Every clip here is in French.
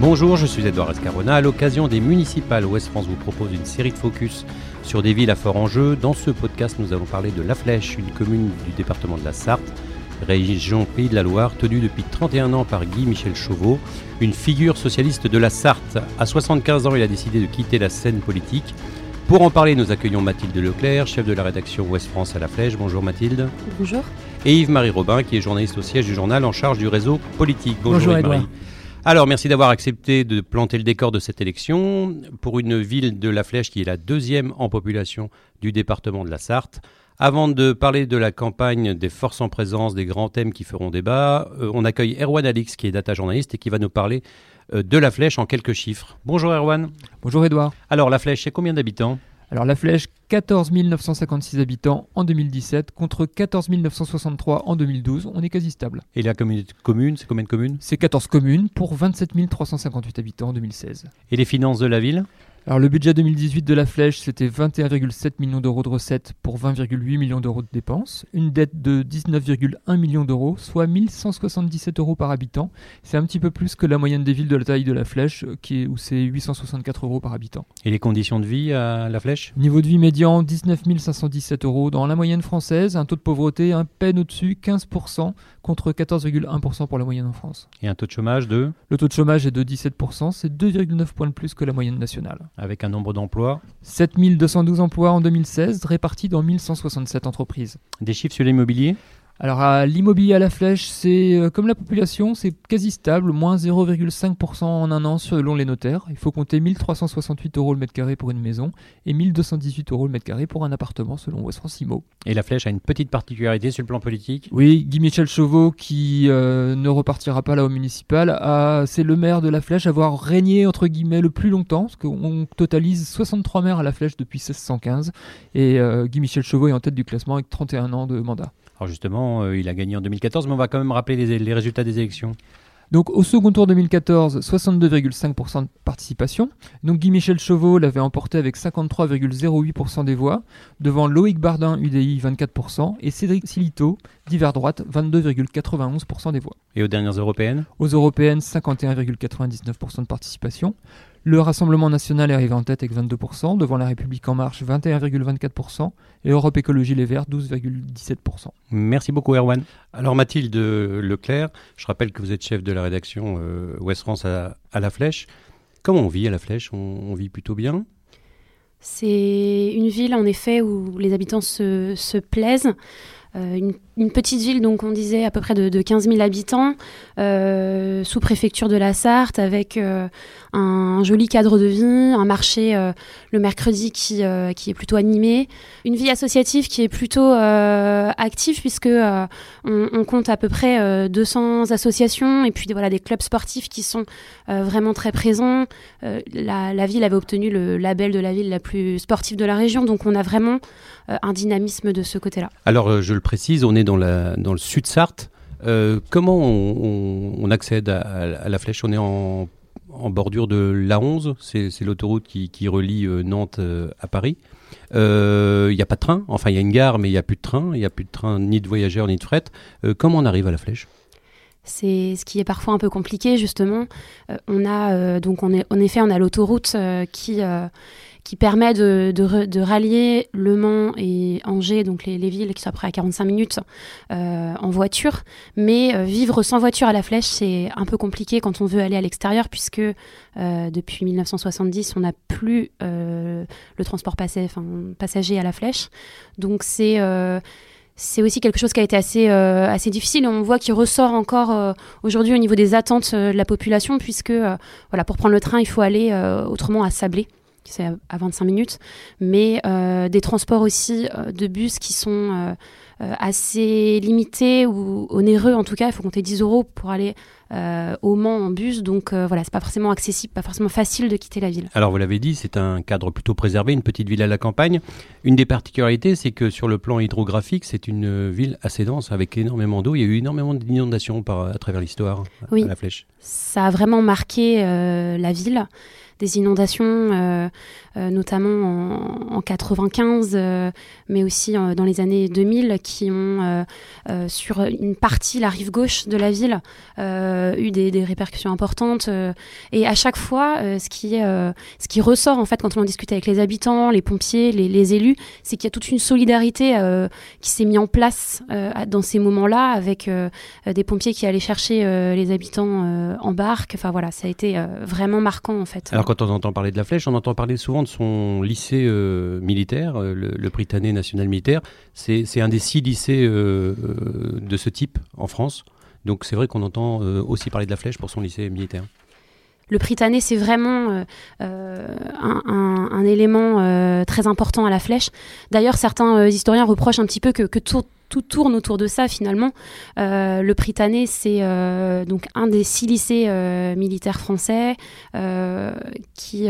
Bonjour, je suis Edouard Escarona. À l'occasion des municipales, Ouest France vous propose une série de focus sur des villes à fort enjeu. Dans ce podcast, nous allons parler de La Flèche, une commune du département de la Sarthe, région Pays de la Loire, tenue depuis 31 ans par Guy Michel Chauveau, une figure socialiste de la Sarthe. À 75 ans, il a décidé de quitter la scène politique. Pour en parler, nous accueillons Mathilde Leclerc, chef de la rédaction Ouest France à La Flèche. Bonjour Mathilde. Bonjour. Et Yves-Marie Robin, qui est journaliste au siège du journal en charge du réseau politique. Bonjour, Yves-Marie. Alors, merci d'avoir accepté de planter le décor de cette élection pour une ville de La Flèche qui est la deuxième en population du département de la Sarthe. Avant de parler de la campagne des forces en présence, des grands thèmes qui feront débat, euh, on accueille Erwan Alix, qui est data journaliste et qui va nous parler euh, de la flèche en quelques chiffres. Bonjour Erwan. Bonjour Edouard. Alors la flèche, c'est combien d'habitants? Alors la flèche, 14 956 habitants en 2017 contre 14 963 en 2012. On est quasi stable. Et la communauté commune, c'est combien de communes? C'est 14 communes pour 27 358 habitants en 2016. Et les finances de la ville? Alors le budget 2018 de la Flèche, c'était 21,7 millions d'euros de recettes pour 20,8 millions d'euros de dépenses, une dette de 19,1 millions d'euros, soit 1177 euros par habitant. C'est un petit peu plus que la moyenne des villes de la taille de la Flèche, qui est, où c'est 864 euros par habitant. Et les conditions de vie à la Flèche? Niveau de vie médian, 19 517 euros dans la moyenne française, un taux de pauvreté un peine au-dessus, 15%, contre 14,1% pour la moyenne en France. Et un taux de chômage de Le taux de chômage est de 17%, c'est 2,9 points de plus que la moyenne nationale. Avec un nombre d'emplois 7212 emplois en 2016, répartis dans 1167 entreprises. Des chiffres sur l'immobilier? Alors l'immobilier à la flèche, c'est euh, comme la population, c'est quasi stable, moins 0,5% en un an selon les notaires. Il faut compter 1368 euros le mètre carré pour une maison et 1218 euros le mètre carré pour un appartement selon West France Imo. Et la flèche a une petite particularité sur le plan politique? Oui, Guy Michel Chauveau, qui euh, ne repartira pas là au municipal, c'est le maire de la flèche à avoir régné entre guillemets le plus longtemps, parce qu'on totalise 63 maires à la flèche depuis 1615 et euh, Guy Michel Chauveau est en tête du classement avec 31 ans de mandat. Alors justement, euh, il a gagné en 2014, mais on va quand même rappeler les, résultats des élections. Donc au second tour 2014, 62,5% de participation. Donc Guy Michel Chauveau l'avait emporté avec 53,08% des voix, devant Loïc Bardin UDI 24% et Cédric Silito divers droite 22,91% des voix. Et aux dernières européennes? Aux européennes, 51,99% de participation. Le Rassemblement national est arrivé en tête avec 22%, devant La République en marche 21,24% et Europe Écologie Les Verts 12,17%. Merci beaucoup Erwan. Alors Mathilde Leclerc, je rappelle que vous êtes chef de la rédaction euh, Ouest France à, La Flèche. Comment on vit à La Flèche? On, vit plutôt bien? C'est une ville en effet où les habitants se, se plaisent. Euh, une, petite ville, donc on disait à peu près de, 15 000 habitants, euh, sous préfecture de la Sarthe, avec euh, un joli cadre de vie, un marché le mercredi qui, qui est plutôt animé, une vie associative qui est plutôt active puisque on, compte à peu près 200 associations et puis voilà des clubs sportifs qui sont vraiment très présents. La, la, ville avait obtenu le label de la ville la plus sportive de la région, donc on a vraiment un dynamisme de ce côté-là. Alors je précise, on est dans, dans le sud Sarthe. Euh, comment on, accède à, la flèche? On est en, bordure de l'A11, c'est l'autoroute qui, relie euh, Nantes euh, à Paris. Il n'y a pas de train, enfin il y a une gare, mais il n'y a plus de train, il n'y a plus de train ni de voyageurs ni de fret. comment on arrive à la flèche? C'est ce qui est parfois un peu compliqué justement. on a donc on est en effet on a l'autoroute qui qui permet de, de, rallier Le Mans et Angers, donc les, villes qui sont après à 45 minutes euh, en voiture. Mais euh, vivre sans voiture à la Flèche, c'est un peu compliqué quand on veut aller à l'extérieur, puisque euh, depuis 1970, on n'a plus le transport passager à la Flèche. Donc c'est c'est aussi quelque chose qui a été assez, assez difficile on voit qu'il ressort encore aujourd'hui au niveau des attentes de la population puisque voilà, pour prendre le train, il faut aller autrement à Sablé c'est à 25 minutes, mais euh, des transports aussi euh, de bus qui sont euh, assez limités ou onéreux en tout cas. Il faut compter 10 euros pour aller au Mans en bus, donc voilà, c'est pas forcément accessible, pas forcément facile de quitter la ville. Alors vous l'avez dit, c'est un cadre plutôt préservé, une petite ville à la campagne. Une des particularités, c'est que sur le plan hydrographique, c'est une ville assez dense avec énormément d'eau. Il y a eu énormément d'inondations à travers l'histoire oui, à la Flèche. Ça a vraiment marqué la ville des inondations, notamment en, en 95, mais aussi dans les années 2000, qui ont sur une partie, la rive gauche de la ville, eu des, des, répercussions importantes. et à chaque fois, ce qui ce qui ressort en fait quand on en discute avec les habitants, les pompiers, les, les élus, c'est qu'il y a toute une solidarité qui s'est mise en place dans ces moments-là avec des pompiers qui allaient chercher les habitants en barque. Enfin voilà, ça a été vraiment marquant en fait. Quand on entend parler de la flèche, on entend parler souvent de son lycée militaire, le, le Britannique national militaire. C'est un des six lycées de ce type en France. Donc c'est vrai qu'on entend aussi parler de la flèche pour son lycée militaire le Pritané, c'est vraiment euh, un, élément euh, très important à la flèche. D'ailleurs, certains euh, historiens reprochent un petit peu que, tout, tourne autour de ça finalement. le Pritané, c'est donc un des six lycées militaires français qui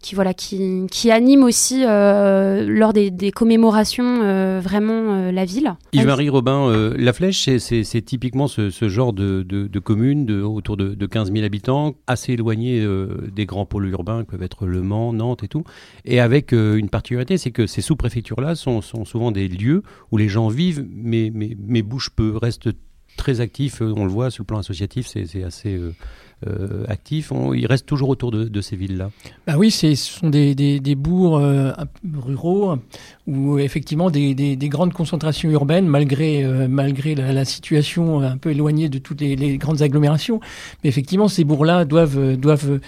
qui voilà qui, qui anime aussi euh, lors des, des commémorations euh, vraiment euh, la ville. Yves-Marie Robin, La Flèche, c'est typiquement ce, genre de, de, commune autour de, de 15 000 habitants, assez éloigné des grands pôles urbains que peuvent être Le Mans, Nantes et tout, et avec une particularité, c'est que ces sous-préfectures-là sont, sont, souvent des lieux où les gens vivent, mais, mais, mais bougent peu, restent très actifs, on le voit sur le plan associatif, c'est assez euh, actifs, ils restent toujours autour de, ces villes-là. Bah Oui, ce sont des, des, bourgs euh, ruraux où effectivement des, des, grandes concentrations urbaines, malgré, euh, malgré la, situation un peu éloignée de toutes les, les grandes agglomérations. Mais effectivement, ces bourgs-là doivent, doivent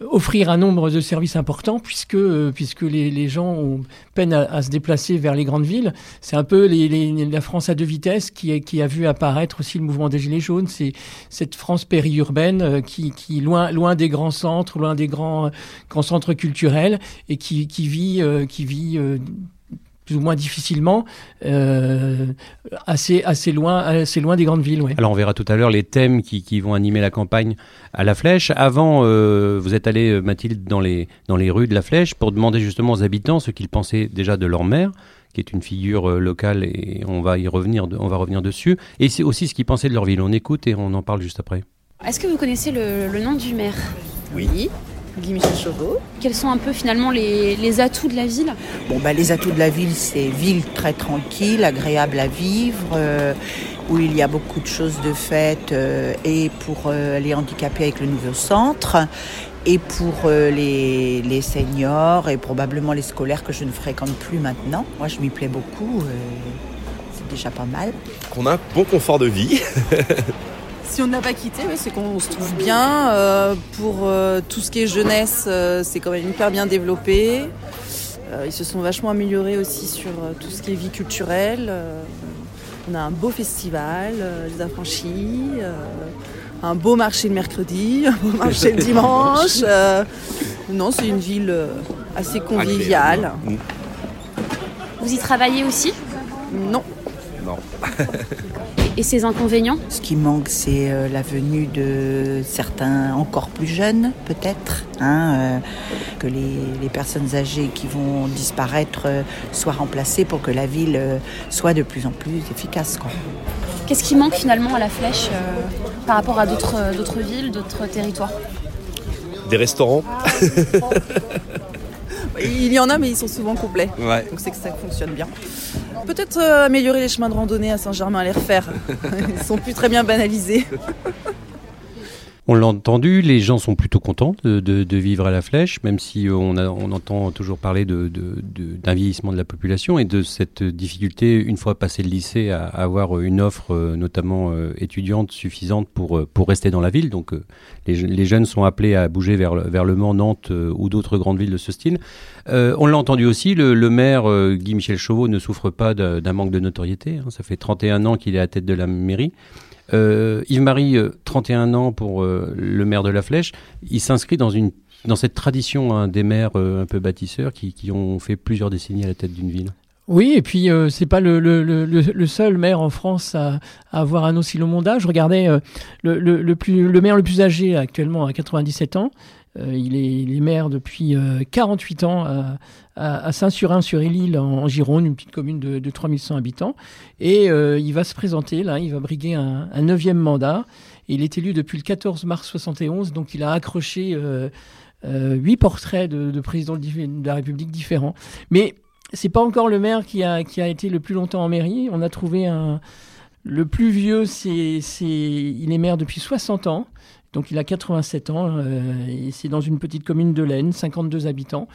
offrir un nombre de services importants puisque, euh, les, gens ont peine à, se déplacer vers les grandes villes. C'est un peu la France à deux vitesses qui, a vu apparaître aussi le mouvement des Gilets jaunes. C'est cette France périurbaine euh, qui, qui loin, des grands centres, loin des grands, centres culturels et qui, vit, euh, qui vit plus ou moins difficilement, euh, assez, assez, loin, assez loin des grandes villes. Alors on verra tout à l'heure les thèmes qui, qui, vont animer la campagne à la Flèche. Avant, euh, vous êtes allé, euh, Mathilde, dans les, dans les rues de la Flèche pour demander justement aux habitants ce qu'ils pensaient déjà de leur maire qui est une figure locale et on va y revenir, on va revenir dessus. Et c'est aussi ce qu'ils pensaient de leur ville. On écoute et on en parle juste après. Est-ce que vous connaissez le, le nom du maire? Oui. Guy Michel Chauveau. Quels sont un peu finalement les, atouts de la ville? Bon, bah, les atouts de la ville, c'est ville très tranquille, agréable à vivre, euh, où il y a beaucoup de choses de faites, euh, et pour euh, les handicapés avec le nouveau centre, et pour les, les, seniors, et probablement les scolaires que je ne fréquente plus maintenant. Moi, je m'y plais beaucoup, c'est déjà pas mal. Qu'on a un bon confort de vie. Si on n'a pas quitté, c'est qu'on se trouve bien. Euh, pour euh, tout ce qui est jeunesse, euh, c'est quand même hyper bien développé. ils se sont vachement améliorés aussi sur tout ce qui est vie culturelle. on a un beau festival, les affranchis, un beau marché le mercredi, un beau marché le dimanche. non, c'est une ville assez conviviale. Vous y travaillez aussi? Non. Non. et ses inconvénients Ce qui manque, c'est euh, la venue de certains encore plus jeunes, peut-être, hein, euh, que les, personnes âgées qui vont disparaître euh, soient remplacées pour que la ville soit de plus en plus efficace. Qu'est-ce qui manque finalement à la flèche par rapport à d'autres villes, d'autres territoires? Des restaurants Il y en a, mais ils sont souvent complets. Donc c'est que ça fonctionne bien. Peut-être euh, améliorer les chemins de randonnée à Saint-Germain, les refaire. Ils sont plus très bien banalisés. On l'a entendu, les gens sont plutôt contents de, vivre à la flèche, même si on, entend toujours parler d'un de, vieillissement de la population et de cette difficulté, une fois passé le lycée, à, avoir une offre, euh, notamment euh, étudiante, suffisante pour, pour rester dans la ville. Donc les, jeunes sont appelés à bouger vers, vers Le Mans, Nantes ou d'autres grandes villes de ce style. on l'a entendu aussi, le, maire Guy-Michel Chauveau ne souffre pas d'un manque de notoriété. Hein. Ça fait 31 ans qu'il est à la tête de la mairie. Euh, Yves-Marie, 31 euh, ans pour euh, le maire de la Flèche, il s'inscrit dans cette tradition hein, des maires un peu bâtisseurs qui, ont fait plusieurs décennies à la tête d'une ville. Oui, et puis c'est pas le, seul maire en France à, avoir un aussi long mandat. Je regardais le, le maire le plus âgé actuellement à 97 ans. Il, est, il, est, maire depuis 48 ans à, Saint-Surin-sur-Île en, Gironde, une petite commune de, de 3100 habitants. Et euh, il va se présenter, là, il va briguer un, neuvième mandat. Il est élu depuis le 14 mars 71, donc il a accroché euh, huit portraits de, de présidents de la République différents. Mais c'est pas encore le maire qui a, été le plus longtemps en mairie. On a trouvé. Le plus vieux, il est maire depuis 60 ans. Donc il a 87 ans. Euh, c'est dans une petite commune de l'Aisne, 52 habitants.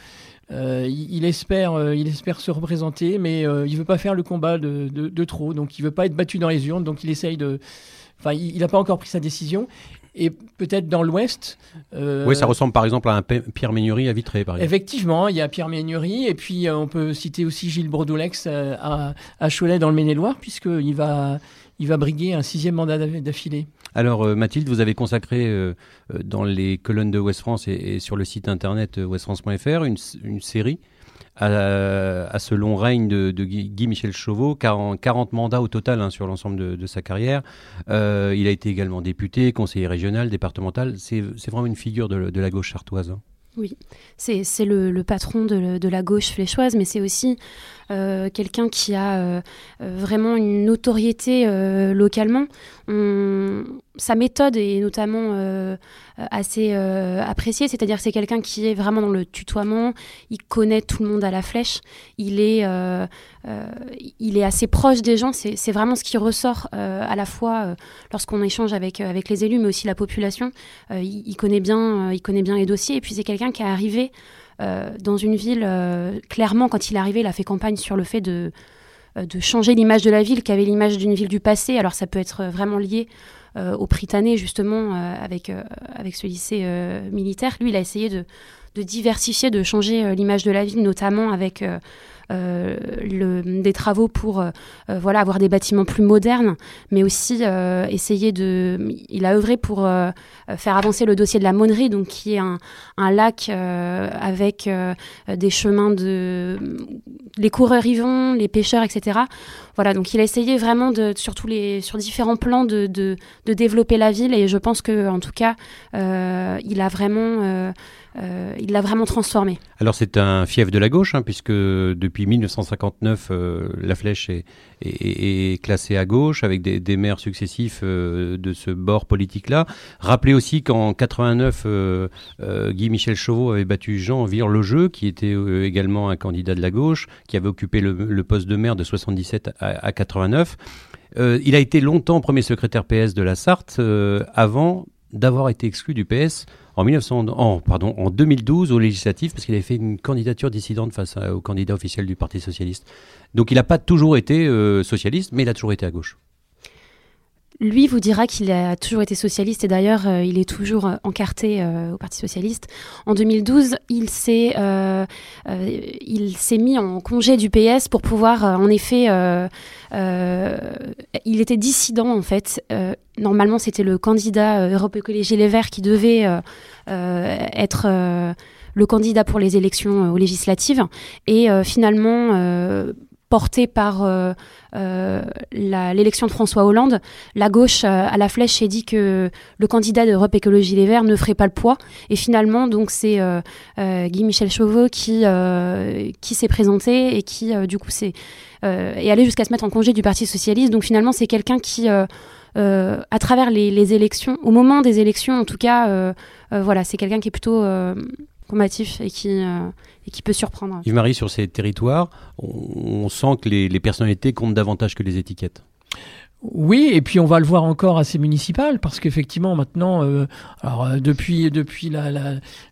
Euh, il, espère, euh, il espère se représenter, mais il veut pas faire le combat de, de, de, trop. Donc il veut pas être battu dans les urnes. Donc il essaye de. Enfin, il n'a pas encore pris sa décision. Et peut-être dans l'Ouest. Euh, oui, ça ressemble par exemple à un Pierre Ménury à Vitré, par exemple. Effectivement, il y a Pierre Ménury, et puis euh, on peut citer aussi Gilles Brodoulex euh, à, à, Cholet dans le Maine-et-Loire, puisqu'il va, il va briguer un sixième mandat d'affilée. Alors Mathilde, vous avez consacré dans les colonnes de Ouest France et, sur le site internet westfrance.fr une, une série à, ce long règne de, Guy-Michel Chauveau, 40, 40, mandats au total hein, sur l'ensemble de, sa carrière. Euh, il a été également député, conseiller régional, départemental. C'est vraiment une figure de, la gauche chartoise. Hein. Oui, c'est le, le, patron de, de, la gauche fléchoise, mais c'est aussi euh, quelqu'un qui a euh, euh, vraiment une notoriété localement. sa méthode est notamment assez appréciée, c'est-à-dire que c'est quelqu'un qui est vraiment dans le tutoiement, il connaît tout le monde à la flèche, il est, il est assez proche des gens, c'est vraiment ce qui ressort à la fois lorsqu'on échange avec, avec les élus, mais aussi la population. Il, connaît bien, il connaît bien les dossiers, et puis c'est quelqu'un qui est arrivé euh, dans une ville, euh, clairement, quand il est arrivé, il a fait campagne sur le fait de, euh, changer l'image de la ville, qui avait l'image d'une ville du passé. Alors ça peut être vraiment lié au Prytanée, justement, avec, ce lycée militaire. Lui, il a essayé de, diversifier, de changer l'image de la ville, notamment avec euh, le, des travaux pour euh, euh, voilà, avoir des bâtiments plus modernes, mais aussi essayer de... Il a œuvré pour faire avancer le dossier de la Monnerie, donc qui est un, un lac avec des chemins de... Les coureurs y vont, les pêcheurs, etc. Voilà, donc il a essayé vraiment de, sur, les, sur différents plans de, de, de développer la ville et je pense que en tout cas, il a vraiment... Euh, il l'a vraiment transformé. Alors c'est un fief de la gauche, hein, puisque depuis 1959, euh, la flèche est, classée à gauche, avec des, maires successifs euh, de ce bord politique-là. Rappelez aussi qu'en 89, Guy-Michel Chauveau avait battu Jean Vire-le-Jeu, qui était également un candidat de la gauche, qui avait occupé le, poste de maire de 77 à, à 89. il a été longtemps premier secrétaire PS de la Sarthe, avant d'avoir été exclu du PS en, 1900, en, pardon, en 2012 au législatif parce qu'il avait fait une candidature dissidente face au candidat officiel du Parti socialiste. Donc il n'a pas toujours été euh, socialiste, mais il a toujours été à gauche. Lui vous dira qu'il a toujours été socialiste et d'ailleurs euh, il est toujours euh, encarté euh, au Parti socialiste. En 2012, il s'est mis en congé du PS pour pouvoir en effet il était dissident en fait. normalement, c'était le candidat Europe Écologie Les Verts qui devait être le candidat pour les élections aux législatives et finalement porté par euh, euh, l'élection de François Hollande, la gauche euh, à la flèche s'est dit que le candidat d'Europe Écologie Les Verts ne ferait pas le poids. Et finalement, donc c'est Guy-Michel Chauveau qui, qui s'est présenté et qui, du coup, est allé jusqu'à se mettre en congé du Parti Socialiste. Donc finalement, c'est quelqu'un qui... à travers les, les, élections, au moment des élections en tout cas, voilà, c'est quelqu'un qui est plutôt combatif et qui, euh, et qui peut surprendre. Yves-Marie, sur ces territoires, on, sent que les, les personnalités comptent davantage que les étiquettes. Oui, et puis on va le voir encore assez municipal, parce qu'effectivement maintenant, euh, alors euh, depuis depuis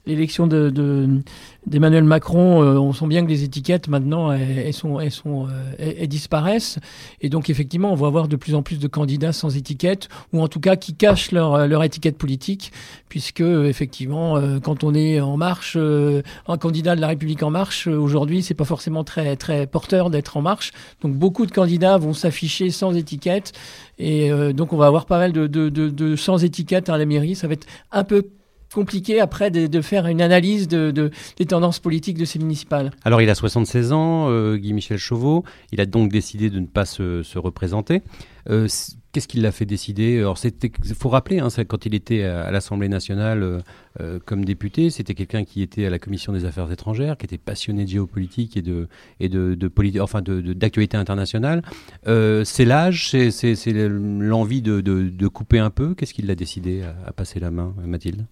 l'élection la, de, d'Emmanuel Macron, euh, on sent bien que les étiquettes maintenant elles, sont elles sont elles, disparaissent, et donc effectivement on va avoir de plus en plus de candidats sans étiquette, ou en tout cas qui cachent leur leur étiquette politique, puisque effectivement quand on est en marche, un candidat de la République en marche aujourd'hui, c'est pas forcément très très porteur d'être en marche, donc beaucoup de candidats vont s'afficher sans étiquette. Et euh, donc, on va avoir pas mal de, de, de, sans étiquette à la mairie. Ça va être un peu compliqué après de, faire une analyse de, des tendances politiques de ces municipales. Alors il a 76 ans, euh, Guy-Michel Chauveau, il a donc décidé de ne pas se, se représenter. Euh, Qu'est-ce qui l'a fait décider? Il faut rappeler, hein, quand il était à, l'Assemblée nationale euh, comme député, c'était quelqu'un qui était à la commission des affaires étrangères, qui était passionné de géopolitique et de et enfin d'actualité internationale. C'est l'âge, c'est l'envie de, couper un peu. Qu'est-ce qui l'a décidé à, passer la main, Mathilde?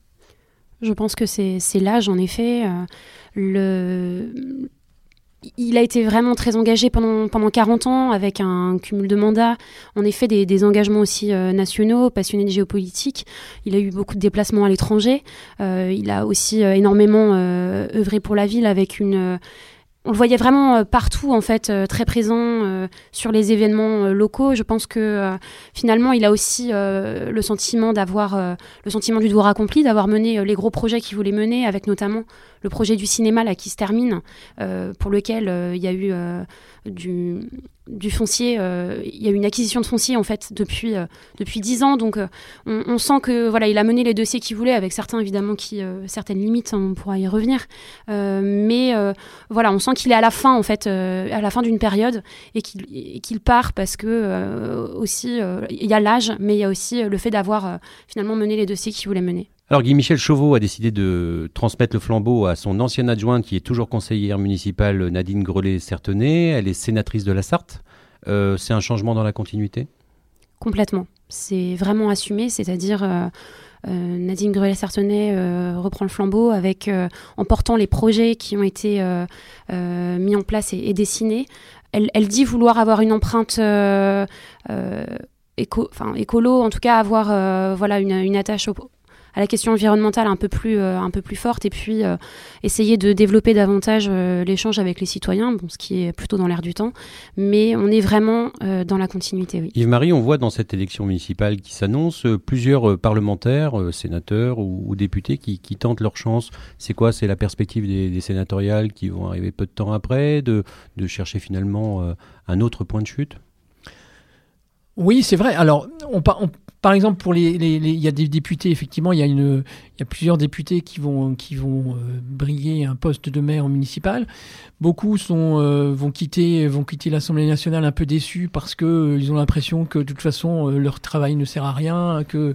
Je pense que c'est l'âge, en effet. le il a été vraiment très engagé pendant, pendant 40 ans avec un cumul de mandats, en effet des, engagements aussi euh, nationaux, passionné de géopolitique. Il a eu beaucoup de déplacements à l'étranger. Euh, il a aussi euh, énormément œuvré pour la ville avec une on le voyait vraiment euh, partout en fait, euh, très présent euh, sur les événements locaux. Je pense que finalement, il a aussi le sentiment d'avoir le sentiment du devoir accompli, d'avoir mené les gros projets qu'il voulait mener, avec notamment le projet du cinéma là qui se termine, pour lequel il y a eu du, du foncier. Euh, il y a eu une acquisition de foncier en fait depuis euh, depuis dix ans, donc euh, on, sent que voilà, il a mené les dossiers qu'il voulait, avec certains évidemment qui certaines limites, hein, on pourra y revenir. mais voilà, on sent qu'il est à la fin en fait, à la fin d'une période et qu'il qu'il part parce que aussi il y a l'âge, mais il y a aussi le fait d'avoir finalement mené les dossiers qu'il voulait mener. Alors Guy-Michel Chauveau a décidé de transmettre le flambeau à son ancienne adjointe qui est toujours conseillère municipale Nadine Grelet-Certenay. Elle est sénatrice de la Sarthe. Euh, c'est un changement dans la continuité? Complètement. C'est vraiment assumé, c'est-à-dire euh, euh, Nadine Grelet-Certenay reprend le flambeau avec, en portant les projets qui ont été mis en place et, dessinés. Elle, dit vouloir avoir une empreinte éco, écolo, en tout cas avoir voilà, une attache au, à la question environnementale un peu plus, euh, un peu plus forte et puis euh, essayer de développer davantage euh, l'échange avec les citoyens, bon, ce qui est plutôt dans l'air du temps. Mais on est vraiment dans la continuité, oui. Yves-Marie, on voit dans cette élection municipale qui s'annonce plusieurs parlementaires, sénateurs ou, députés qui, tentent leur chance. C'est quoi? C'est la perspective des, sénatoriales qui vont arriver peu de temps après, de chercher finalement un autre point de chute? Oui, c'est vrai. Alors, par exemple, pour les, il y a des députés, effectivement, il y a une, il plusieurs députés qui vont, qui vont euh, briller un poste de maire municipal. Beaucoup euh, vont quitter, l'Assemblée nationale un peu déçus parce que euh, ils ont l'impression que de toute façon leur travail ne sert à rien, que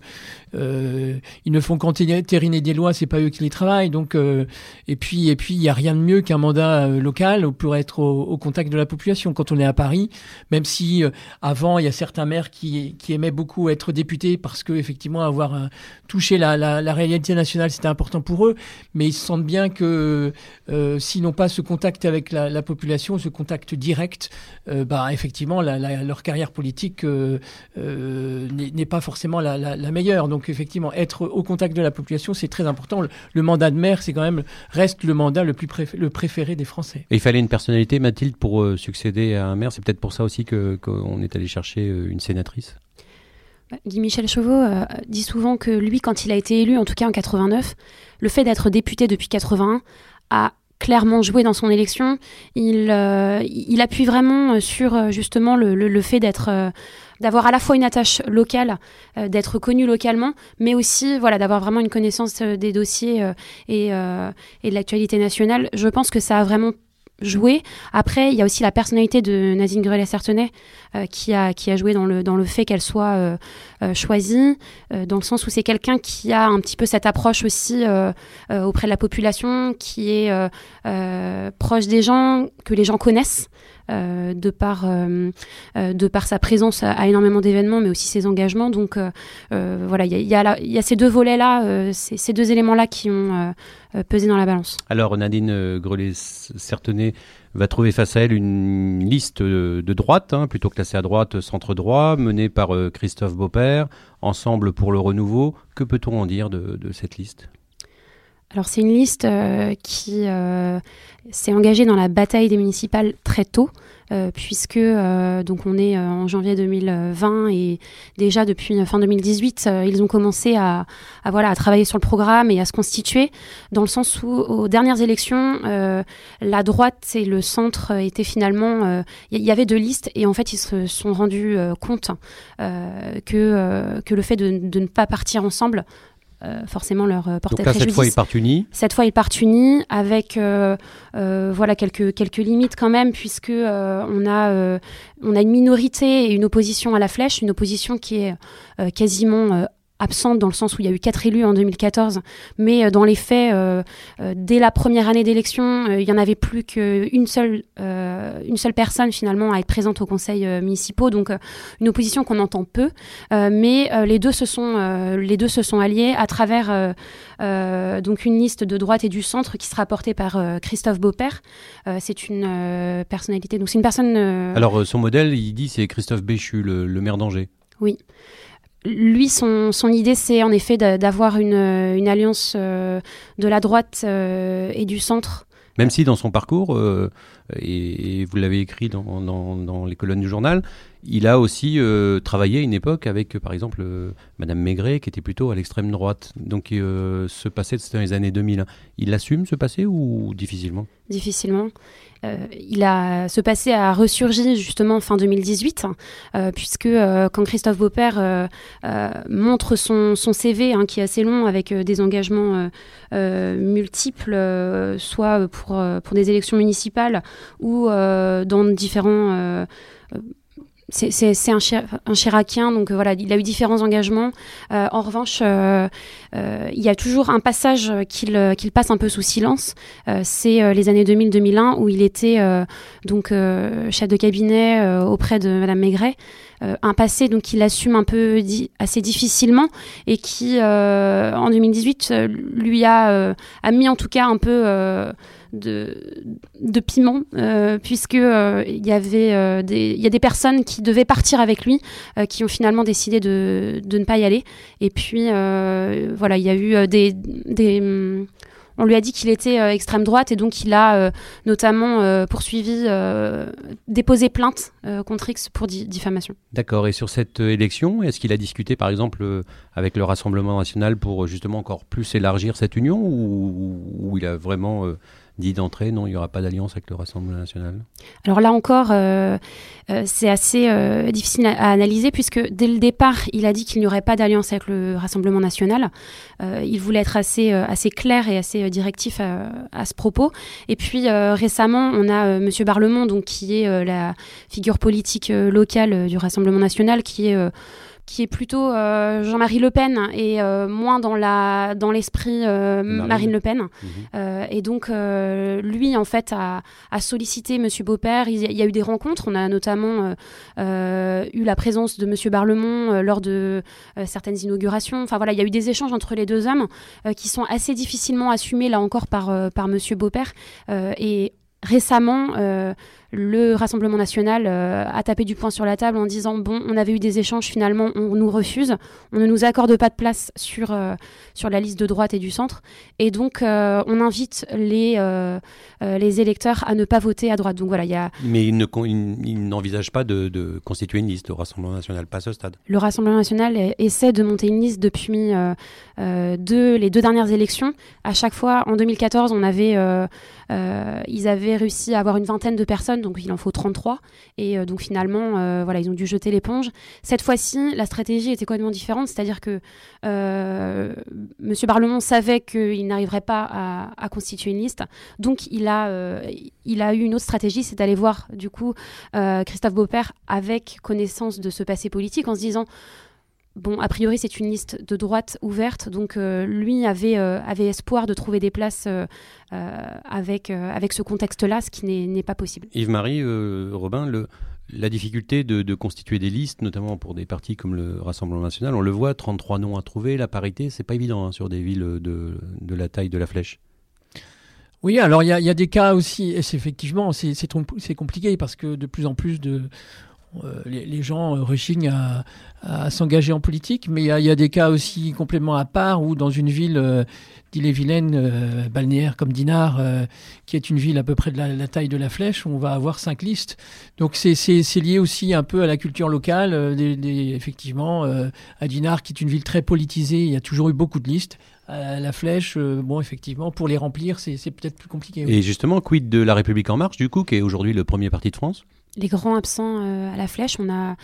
ils ne font qu'entériner des lois, c'est pas eux qui les travaillent. Donc, et puis, et puis, il y a rien de mieux qu'un mandat local pour être au, contact de la population. Quand on est à Paris, même si avant il y a certains qui, qui aimaient beaucoup être députés parce que effectivement avoir touché la, réalité nationale, c'était important pour eux, mais ils sentent bien que euh, s'ils n'ont pas ce contact avec la, population, ce contact direct, euh, bah, effectivement, leur carrière politique euh, n'est pas forcément la, meilleure. Donc, effectivement, être au contact de la population, c'est très important. Le, mandat de maire, c'est quand même reste le mandat le plus le préféré des Français. Il fallait une personnalité, Mathilde, pour succéder à un maire. C'est peut-être pour ça aussi qu'on est allé chercher une sénatrice. Guy Michel Chauveau euh, dit souvent que lui, quand il a été élu, en tout cas en 89, le fait d'être député depuis 81 a clairement joué dans son élection. Il, euh, appuie vraiment sur euh, justement le, fait d'être d'avoir à la fois une attache locale, d'être connu localement, mais aussi voilà d'avoir vraiment une connaissance des dossiers et de l'actualité nationale. Je pense que ça a vraiment joué. Après, il y a aussi la personnalité de Nadine Grelet-Certenay euh, qui, a, qui a joué dans le, dans le fait qu'elle soit euh, euh, choisie, dans le sens où c'est quelqu'un qui a un petit peu cette approche aussi auprès de la population, qui est proche des gens, que les gens connaissent. De par de par sa présence à, énormément d'événements mais aussi ses engagements. Donc voilà il y a, y, a, ces deux volets là ces deux éléments là qui ont pesé dans la balance. Alors Nadine Grelet-Certenay va trouver face à elle une liste de droite, hein, plutôt classée à droite, centre droit, menée par euh, Christophe Beaupère, Ensemble pour le renouveau. Que peut-on en dire de, cette liste? Alors c'est une liste euh, qui euh, s'est engagée dans la bataille des municipales très tôt. Euh, puisque donc on est en janvier 2020 et déjà depuis fin 2018, ils ont commencé à, voilà à travailler sur le programme et à se constituer, dans le sens où aux dernières élections, la droite et le centre étaient finalement, il y, avait deux listes et en fait ils se sont rendus compte que que le fait de, ne pas partir ensemble forcément leur euh, portait Donc Cette fois, ils partent unis. Cette fois, ils partent unis avec euh, voilà quelques quelques limites quand même, puisque on a on a une minorité et une opposition à la flèche, une opposition qui est quasiment absente dans le sens où il y a eu quatre élus en 2014, mais dans les faits, dès la première année d'élection, il y en avait plus qu'une seule, une seule personne finalement à être présente au conseil municipal, donc une opposition qu'on entend peu, mais les deux se sont, les deux se sont alliés à travers donc une liste de droite et du centre qui sera portée par Christophe Beaupère. c'est une personnalité, donc c'est une personne. Alors son modèle, il dit c'est Christophe Béchu, le, le maire d'Angers. Oui. Lui, son, son idée, c'est en effet d'avoir une, une, alliance euh, de la droite euh, et du centre. Même si dans son parcours, euh, et, et, vous l'avez écrit dans, dans, dans, les colonnes du journal, il a aussi travaillé à une époque avec, par exemple, Madame Maigret, qui était plutôt à l'extrême droite. Donc, ce passé, c'était dans les années 2000. Il assume ce passé ou difficilement? Difficilement. Euh, il a, ce passé a ressurgi justement fin 2018, euh, puisque euh, quand Christophe Beaupère montre son, CV, hein, qui est assez long, avec des engagements multiples, soit pour des élections municipales ou dans différents c'est un, un, donc voilà, il a eu différents engagements. Euh, en revanche, euh, euh, il y a toujours un passage qu'il passe un peu sous silence. c'est les années 2000-2001 où il était donc chef de cabinet auprès de Madame Maigret. Un passé donc qu'il assume un peu assez difficilement et qui en 2018 lui a, mis en tout cas un peu de, piment, euh, puisque euh, il y avait euh, des, a des personnes qui devaient partir avec lui, qui ont finalement décidé de, ne pas y aller. Et puis voilà, il y a eu des on lui a dit qu'il était extrême droite et donc il a notamment poursuivi, déposé plainte contre X pour diffamation. D'accord. Et sur cette élection, est-ce qu'il a discuté par exemple avec le Rassemblement national pour justement encore plus élargir cette union ou, ou il a vraiment dit d'entrée, non, il n'y aura pas d'alliance avec le Rassemblement national? Alors là encore, euh, euh, c'est assez euh, difficile à, analyser puisque dès le départ, il a dit qu'il n'y aurait pas d'alliance avec le Rassemblement national. il voulait être assez, assez clair et assez directif à, ce propos. Et puis récemment, on a Monsieur Barlemont, donc qui est la figure politique locale du Rassemblement national, qui est qui est plutôt euh, Jean-Marie Le Pen et euh, moins dans la dans l'esprit euh, Marine. Le Pen. Mhm. et donc lui en fait a, a sollicité Monsieur Beaupère. Il y, a, eu des rencontres. On a notamment eu la présence de Monsieur Barlemont lors de certaines inaugurations. Enfin voilà, il y a eu des échanges entre les deux hommes qui sont assez difficilement assumés là encore par par Monsieur Beaupère et récemment, le Rassemblement national euh, a tapé du poing sur la table en disant bon, on avait eu des échanges, finalement, on nous refuse, on ne nous accorde pas de place sur, euh, sur la liste de droite et du centre, et donc on invite les, les électeurs à ne pas voter à droite. Donc voilà, il y a... Mais il, n'envisage pas de, de, constituer une liste, au Rassemblement national, pas à ce stade. Le Rassemblement national essaie de monter une liste depuis deux, les deux dernières élections. À chaque fois, en 2014, on avait, ils avaient réussi à avoir une vingtaine de personnes, donc il en faut 33. Et euh, donc finalement, euh, voilà, ils ont dû jeter l'éponge. Cette fois-ci, la stratégie était complètement différente, c'est-à-dire que euh, Monsieur Barlemont savait qu'il n'arriverait pas à, constituer une liste, donc il a, il a eu une autre stratégie, c'est d'aller voir du coup Christophe Beaupère avec connaissance de ce passé politique en se disant Bon, a priori, c'est une liste de droite ouverte, donc euh, lui avait, euh, avait espoir de trouver des places euh, avec, avec ce contexte-là, ce qui n'est pas possible. Yves-Marie, Robin, le, la difficulté de, constituer des listes, notamment pour des partis comme le Rassemblement national, on le voit, 33 noms à trouver, la parité, c'est pas évident hein, sur des villes de, de, la taille de la flèche. Oui, alors il y, y, a des cas aussi, et c'est effectivement, c'est compliqué parce que de plus en plus de euh, les, gens rechignent à, s'engager en politique, mais il y, a des cas aussi complètement à part où dans une ville euh, d'Ille-et-Vilaine, euh, balnéaire comme Dinard, qui est une ville à peu près de la, taille de la Flèche, on va avoir cinq listes. Donc c'est lié aussi un peu à la culture locale. effectivement, à Dinard, qui est une ville très politisée, il y a toujours eu beaucoup de listes. À la flèche, bon, effectivement, pour les remplir, c'est peut-être plus compliqué. Et justement, quid de La République En Marche, du coup, qui est aujourd'hui le premier parti de France? Les grands absents euh, à la flèche. On, a,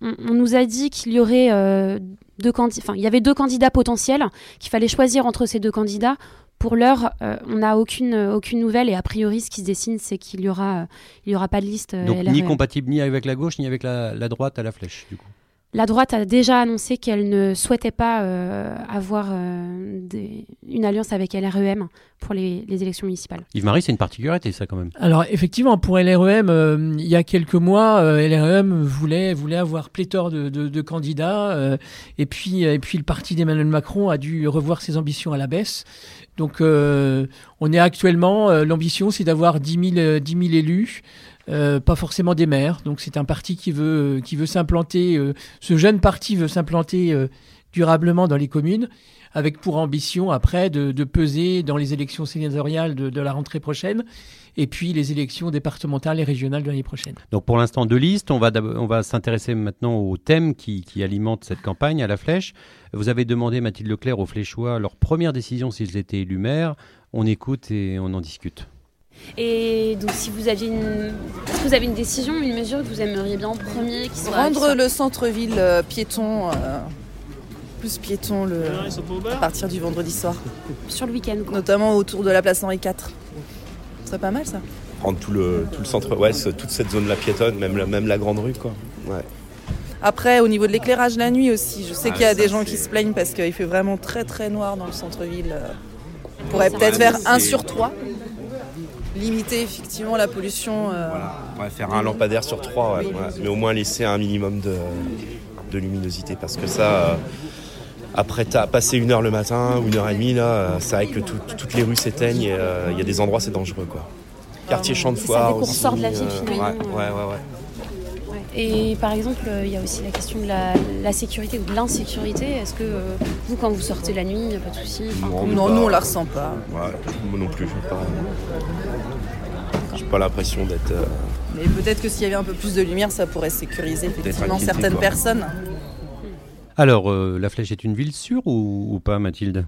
on, nous a dit qu'il y aurait euh, deux il y avait deux candidats potentiels, qu'il fallait choisir entre ces deux candidats. Pour l'heure, euh, on n'a aucune, aucune nouvelle et a priori, ce qui se dessine, c'est qu'il n'y aura, il y aura pas de liste. Donc ni compatible ni avec la gauche ni avec la, droite à la flèche, du coup. La droite a déjà annoncé qu'elle ne souhaitait pas euh, avoir euh, des- une alliance avec LREM pour les, les élections municipales. Yves-Marie, c'est une particularité, ça, quand même. Alors effectivement, pour LREM, euh, il y a quelques mois, euh, LREM voulait, voulait avoir pléthore de, de- de candidats, euh, et, puis, et puis le parti d'Emmanuel Macron a dû revoir ses ambitions à la baisse. Donc euh, on est actuellement, euh, l'ambition c'est d'avoir 10 000, euh, 10 000 élus. Euh, pas forcément des maires, donc c'est un parti qui veut qui veut s'implanter. euh, ce jeune parti veut s'implanter euh, durablement dans les communes, avec pour ambition après de, peser dans les élections sénatoriales de, la rentrée prochaine et puis les élections départementales et régionales de l'année prochaine. Donc pour l'instant, deux listes. On va, on va s'intéresser maintenant au thème qui, qui alimente cette campagne, à la flèche. Vous avez demandé, Mathilde Leclerc, aux Fléchois, leur première décision s'ils étaient élus maires. On écoute et on en discute. Et donc, si vous aviez une, est-ce que vous avez une décision, une mesure que vous aimeriez bien en premier, qui soit Rendre le centre-ville euh, piéton, euh, plus piéton le, à partir du vendredi soir, sur le week-end quoi. notamment autour de la place Henri IV. Ce serait pas mal ça. Prendre tout le, tout le centre-ouest, toute cette zone-là piétonne, même la, même la grande rue, quoi. Ouais. Après, au niveau de l'éclairage la nuit aussi, je sais Ah, qu'il y a ça, des gens c'est- qui se plaignent parce qu'il fait vraiment très très noir dans le centre-ville. On pourrait peut-être faire c'est- 1 sur 3. Limiter effectivement la pollution. euh, Voilà. On va faire un lampadaire sur trois, ouais, ouais. mais au moins laisser un minimum de, de luminosité parce que ça, euh, après t'as passé une heure le matin ou une heure et demie, là, euh, c'est vrai que tout- toutes les rues s'éteignent et euh, il y a des endroits c'est dangereux quoi. Quartier champ de C'est ça, foire dès qu'on ressort de la ville, finalement, ouais, ouais, ouais, ouais. Et par exemple, euh, il y a aussi la question de la, la sécurité ou de l'insécurité. Est-ce que euh, vous, quand vous sortez la nuit, il n'y a pas de souci? Enfin, Non, Non, nous on la ressent pas. Ouais, moi non plus, pas, j'ai pas l'impression d'être. euh, Mais peut-être que s'il y avait un peu plus de lumière, ça pourrait sécuriser effectivement certaines quoi. personnes. Alors, euh, la flèche est une ville sûre ou, ou pas, Mathilde?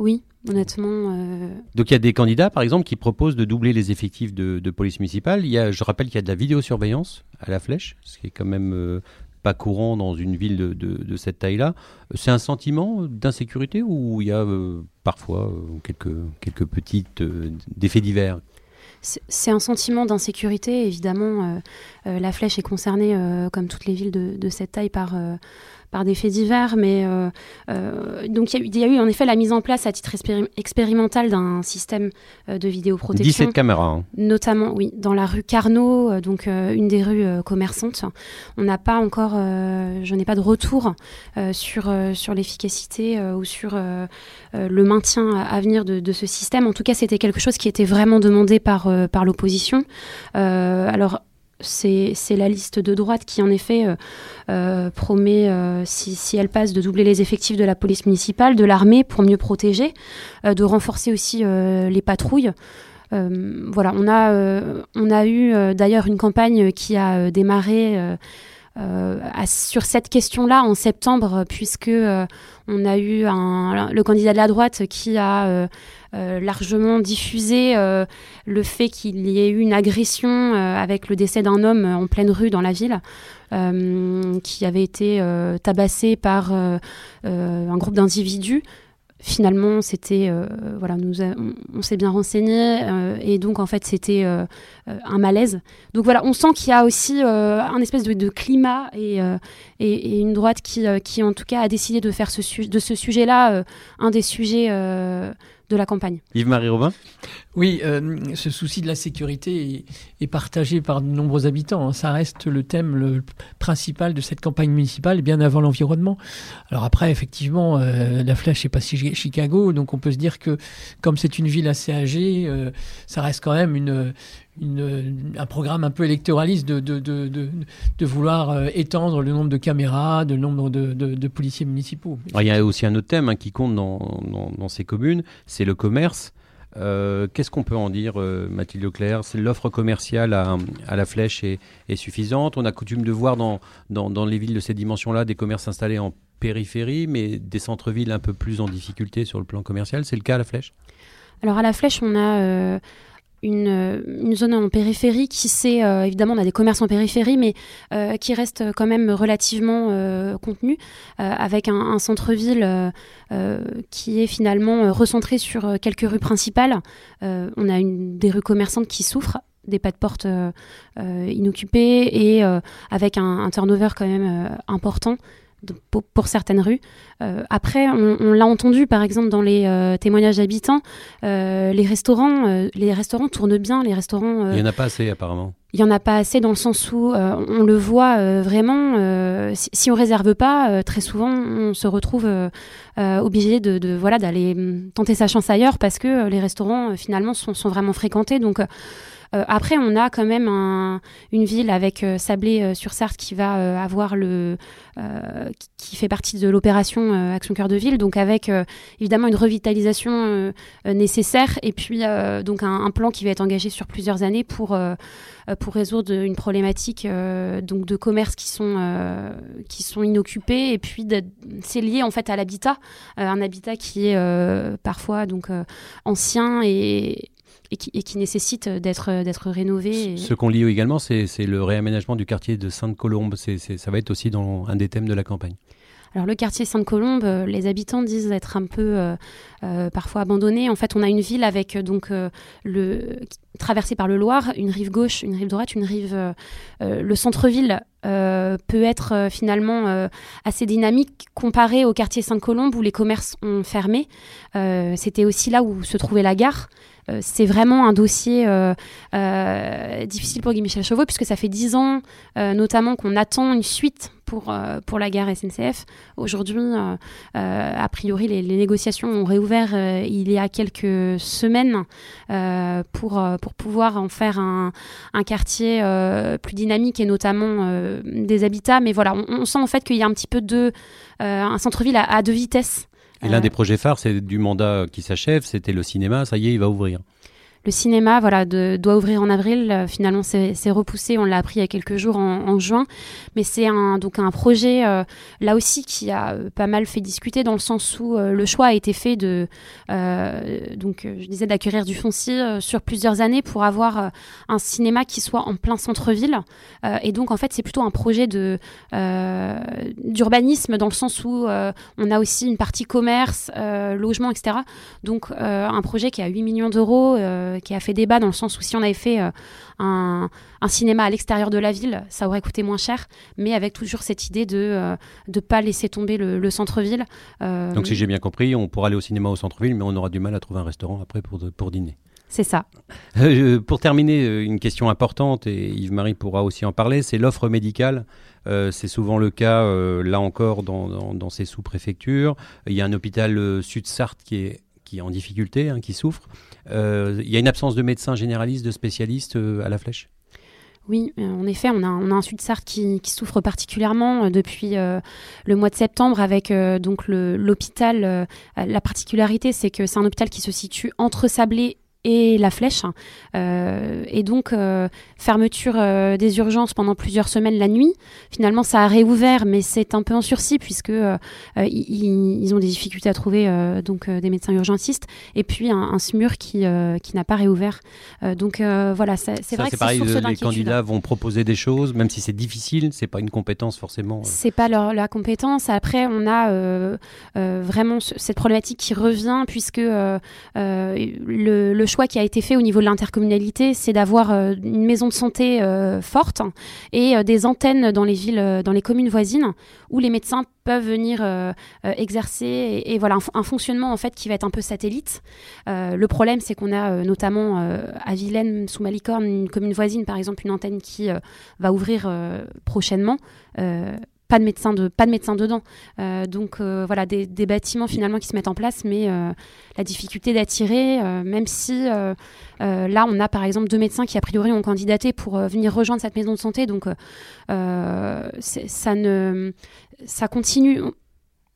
Oui, honnêtement. euh, Donc il y a des candidats, par exemple, qui proposent de doubler les effectifs de, de police municipale. Il y a, je rappelle qu'il y a de la vidéosurveillance à la flèche, ce qui est quand même euh, pas courant dans une ville de, de- de cette taille-là. C'est un sentiment d'insécurité ou il y a euh, parfois quelques, quelques petites divers? C'est un sentiment d'insécurité, évidemment. euh, euh, la Flèche est concernée, euh, comme toutes les villes de, de cette taille, par, par des faits divers. Mais euh, euh, donc il y, a eu- il y a eu en effet la mise en place à titre expéri- expérimental d'un système euh, de vidéoprotection. 17 caméras. hein. Notamment, oui, dans la rue Carnot, donc une des rues commerçantes. On n'a pas encore, je n'ai pas de retour sur, sur l'efficacité ou sur le maintien à venir de, de ce système. En tout cas, c'était quelque chose qui était vraiment demandé par, par l'opposition. Alors, c'est la liste de droite qui, en effet, euh, euh, promet, euh, si, elle passe, de doubler les effectifs de la police municipale, de l'armée pour mieux protéger, de renforcer aussi les patrouilles. Voilà, on a, on a eu d'ailleurs une campagne qui a démarré à- sur cette question-là en septembre, puisque euh, on a eu le candidat de la droite qui a euh, euh, largement diffusé euh, le fait qu'il y ait eu une agression euh, avec le décès d'un homme en pleine rue dans la ville, euh, qui avait été euh, tabassé par euh, euh, un groupe d'individus. Finalement, c'était euh, voilà, on, s'est bien renseigné euh, et donc en fait c'était euh, un malaise. Donc voilà, on sent qu'il y a aussi un espèce de, climat et, et, une droite qui, qui en tout cas a décidé de faire de ce sujet-là un des sujets de la campagne. Yves-Marie Robin Oui, euh, ce souci de la sécurité est, est partagé par de nombreux habitants. hein. Ça reste le thème le principal de cette campagne municipale, bien avant l'environnement. Alors après, effectivement, euh, la Flèche n'est pas si Chicago, donc on peut se dire que comme c'est une ville assez âgée, euh, ça reste quand même une, une- un programme un peu électoraliste de, de, de, de, de vouloir euh, étendre le nombre de caméras, de nombre de, de, de policiers municipaux. Alors, Il y a aussi un autre thème hein, qui compte dans, dans- dans ces communes, c'est le commerce. Euh, Qu'est-ce qu'on peut en dire, euh, Mathilde Leclerc? C'est L'offre commerciale à, à la flèche est, est suffisante. On a coutume de voir dans, dans, dans les villes de cette dimension-là des commerces installés en périphérie, mais des centres-villes un peu plus en difficulté sur le plan commercial. C'est le cas à la flèche? Alors à la Flèche, on a euh, une, zone en périphérie qui c'est euh, évidemment on a des commerces en périphérie, mais euh, qui reste quand même relativement euh, contenu, euh, avec un, centre-ville qui est finalement recentré sur quelques rues principales. On a une, des rues commerçantes qui souffrent. des pas de porte inoccupés et avec un, turnover quand même important pour, certaines rues. Euh, après, on, l'a entendu par exemple dans les euh, témoignages d'habitants, euh, les restaurants, les restaurants tournent bien, les restaurants. il y en a pas assez apparemment. Il y en a pas assez dans le sens où on le voit vraiment. Si, si, on réserve pas, très souvent on se retrouve obligé de, de, voilà d'aller hum, tenter sa chance ailleurs parce que les restaurants finalement sont, sont vraiment fréquentés. Donc après, on a quand même une ville avec euh, Sablé-sur-Sarthe qui va euh, avoir le, qui fait partie de l'opération Action Cœur de Ville, donc avec évidemment une revitalisation nécessaire et puis donc un, plan qui va être engagé sur plusieurs années pour pour résoudre une problématique donc de commerces qui sont qui sont inoccupés et puis c'est lié en fait à l'habitat, un habitat qui est parfois donc ancien et et qui, nécessite d'être d'être rénové. Ce qu'on lit également, c'est le réaménagement du quartier de Sainte-Colombe. Ça va être aussi dans un des thèmes de la campagne. Alors le quartier Sainte-Colombe, euh, les habitants disent être un peu euh, euh, parfois abandonnés. En fait, on a une ville avec donc le traversée par le Loir, une rive gauche, une rive droite, une rive. le centre-ville peut être finalement assez dynamique comparé au quartier Sainte-Colombe où les commerces ont fermé. C'était aussi là où se trouvait la gare. Euh, c'est vraiment un dossier euh, euh, difficile pour Guy Michel Chauveau, puisque ça fait dix ans notamment qu'on attend une suite pour, pour la gare SNCF. Aujourd'hui, a priori, les, négociations ont réouvert il y a quelques semaines pour, pour pouvoir en faire un, un quartier plus dynamique et notamment des habitats. Mais voilà, on, sent en fait qu'il y a un petit peu de un centre-ville à, deux vitesses. Et l'un des projets phares, c'est du mandat qui s'achève, c'était le cinéma, ça y est, il va ouvrir. Le cinéma voilà, doit ouvrir en avril. Euh, finalement, c'est repoussé. On l'a appris il y a quelques jours en, juin. Mais c'est un, un projet, euh, là aussi, qui a euh, pas mal fait discuter dans le sens où le choix a été fait de, donc, je disais, d'acquérir du foncier sur plusieurs années pour avoir un cinéma qui soit en plein centre-ville. et donc, en fait, c'est plutôt un projet d'urbanisme dans le sens où on a aussi une partie commerce, logement, etc. Donc, un projet qui a 8 millions d'euros qui a fait débat dans le sens où si on avait fait euh, un, cinéma à l'extérieur de la ville, ça aurait coûté moins cher, mais avec toujours cette idée de ne euh, pas laisser tomber le, centre-ville. Donc si j'ai bien compris, on pourra aller au cinéma au centre-ville, mais on aura du mal à trouver un restaurant après pour, pour dîner. C'est ça. pour terminer, une question importante, et Yves-Marie pourra aussi en parler, c'est l'offre médicale. c'est souvent le cas, là encore, dans, dans ces sous-préfectures. Il y a un hôpital Sud-Sarthe qui est qui est en difficulté, hein, qui souffre. Euh, il y a une absence de médecins généralistes, de spécialistes euh, à la flèche? Oui, euh, en effet, on a, un Sud-Sarthe qui, souffre particulièrement depuis le mois de septembre avec donc l'hôpital. la particularité, c'est que c'est un hôpital qui se situe entre Sablé et la flèche. Euh, et donc, euh, fermeture euh, des urgences pendant plusieurs semaines la nuit. Finalement, ça a réouvert, mais c'est un peu en sursis puisque ils, ont des difficultés à trouver donc des médecins urgentistes. Et puis un, SMUR qui, qui n'a pas réouvert. donc voilà, c'est vrai que c'est pareil. les candidats vont proposer des choses, même si c'est difficile. C'est pas une compétence forcément. C'est pas leur, la compétence. Après, on a vraiment cette problématique qui revient puisque le, le choix qui a été fait au niveau de l'intercommunalité, c'est d'avoir euh, une maison de santé euh, forte et euh, des antennes dans les villes, dans les communes voisines, où les médecins peuvent venir exercer et, voilà un, fonctionnement en fait qui va être un peu satellite. le problème, c'est qu'on a notamment à Vilaine, sous Malicorne, une commune voisine, par exemple, une antenne qui va ouvrir prochainement pas de médecin de pas de médecin dedans. Euh, donc euh, voilà des, bâtiments finalement qui se mettent en place, mais euh, la difficulté d'attirer, même si là on a par exemple deux médecins qui a priori ont candidaté pour venir rejoindre cette maison de santé, donc ça ne ça continue.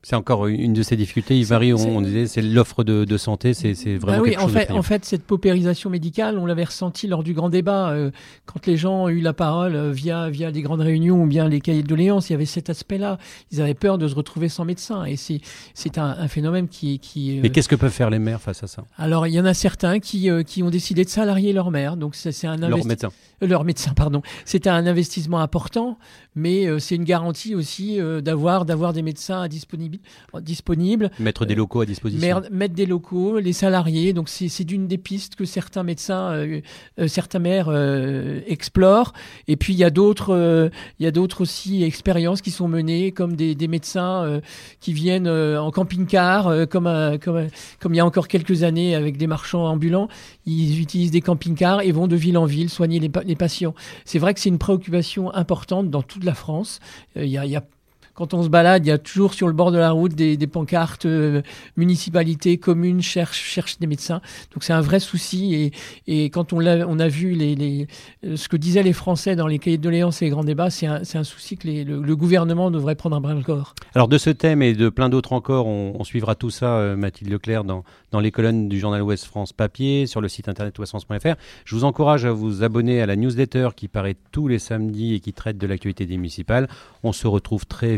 C'est encore une de ces difficultés. Il varie, on, disait, c'est l'offre de, santé, c'est vraiment bah oui, quelque en chose fait, En fait, cette paupérisation médicale, on l'avait ressenti lors du grand débat. Euh, quand les gens ont eu la parole euh, via, via les grandes réunions ou bien les cahiers de doléances, il y avait cet aspect-là. Ils avaient peur de se retrouver sans médecin. Et c'est un, un, phénomène qui... qui euh, Mais qu'est-ce que peuvent faire les maires face à ça? Alors, il y en a certains qui, qui ont décidé de salarier leur mère. Donc, c'est un Leur médecin. leur médecin, pardon. C'est un investissement important, mais c'est une garantie aussi d'avoir d'avoir des médecins à disponibilité disponibles. Mettre des locaux à disposition. Mettre des locaux, les salariés. Donc c'est d'une des pistes que certains médecins, certains maires explorent. Et puis il y a d'autres, il y a d'autres aussi expériences qui sont menées, comme des, des médecins qui viennent en camping-car, comme, comme, comme il y a encore quelques années avec des marchands ambulants. Ils utilisent des camping-cars et vont de ville en ville soigner les, les patients. C'est vrai que c'est une préoccupation importante dans toute la France. Il y a, y a quand on se balade, il y a toujours sur le bord de la route des, pancartes, euh, municipalités, communes cherchent, des médecins. Donc c'est un vrai souci. Et, quand on a, vu euh, ce que disaient les Français dans les cahiers de doléances et les grands débats, c'est un, souci que le, gouvernement devrait prendre un brin de corps. Alors de ce thème et de plein d'autres encore, on, suivra tout ça, euh, Mathilde Leclerc, dans, les colonnes du journal Ouest France papier, sur le site internet ouestfrance.fr. Je vous encourage à vous abonner à la newsletter qui paraît tous les samedis et qui traite de l'actualité des municipales. On se retrouve très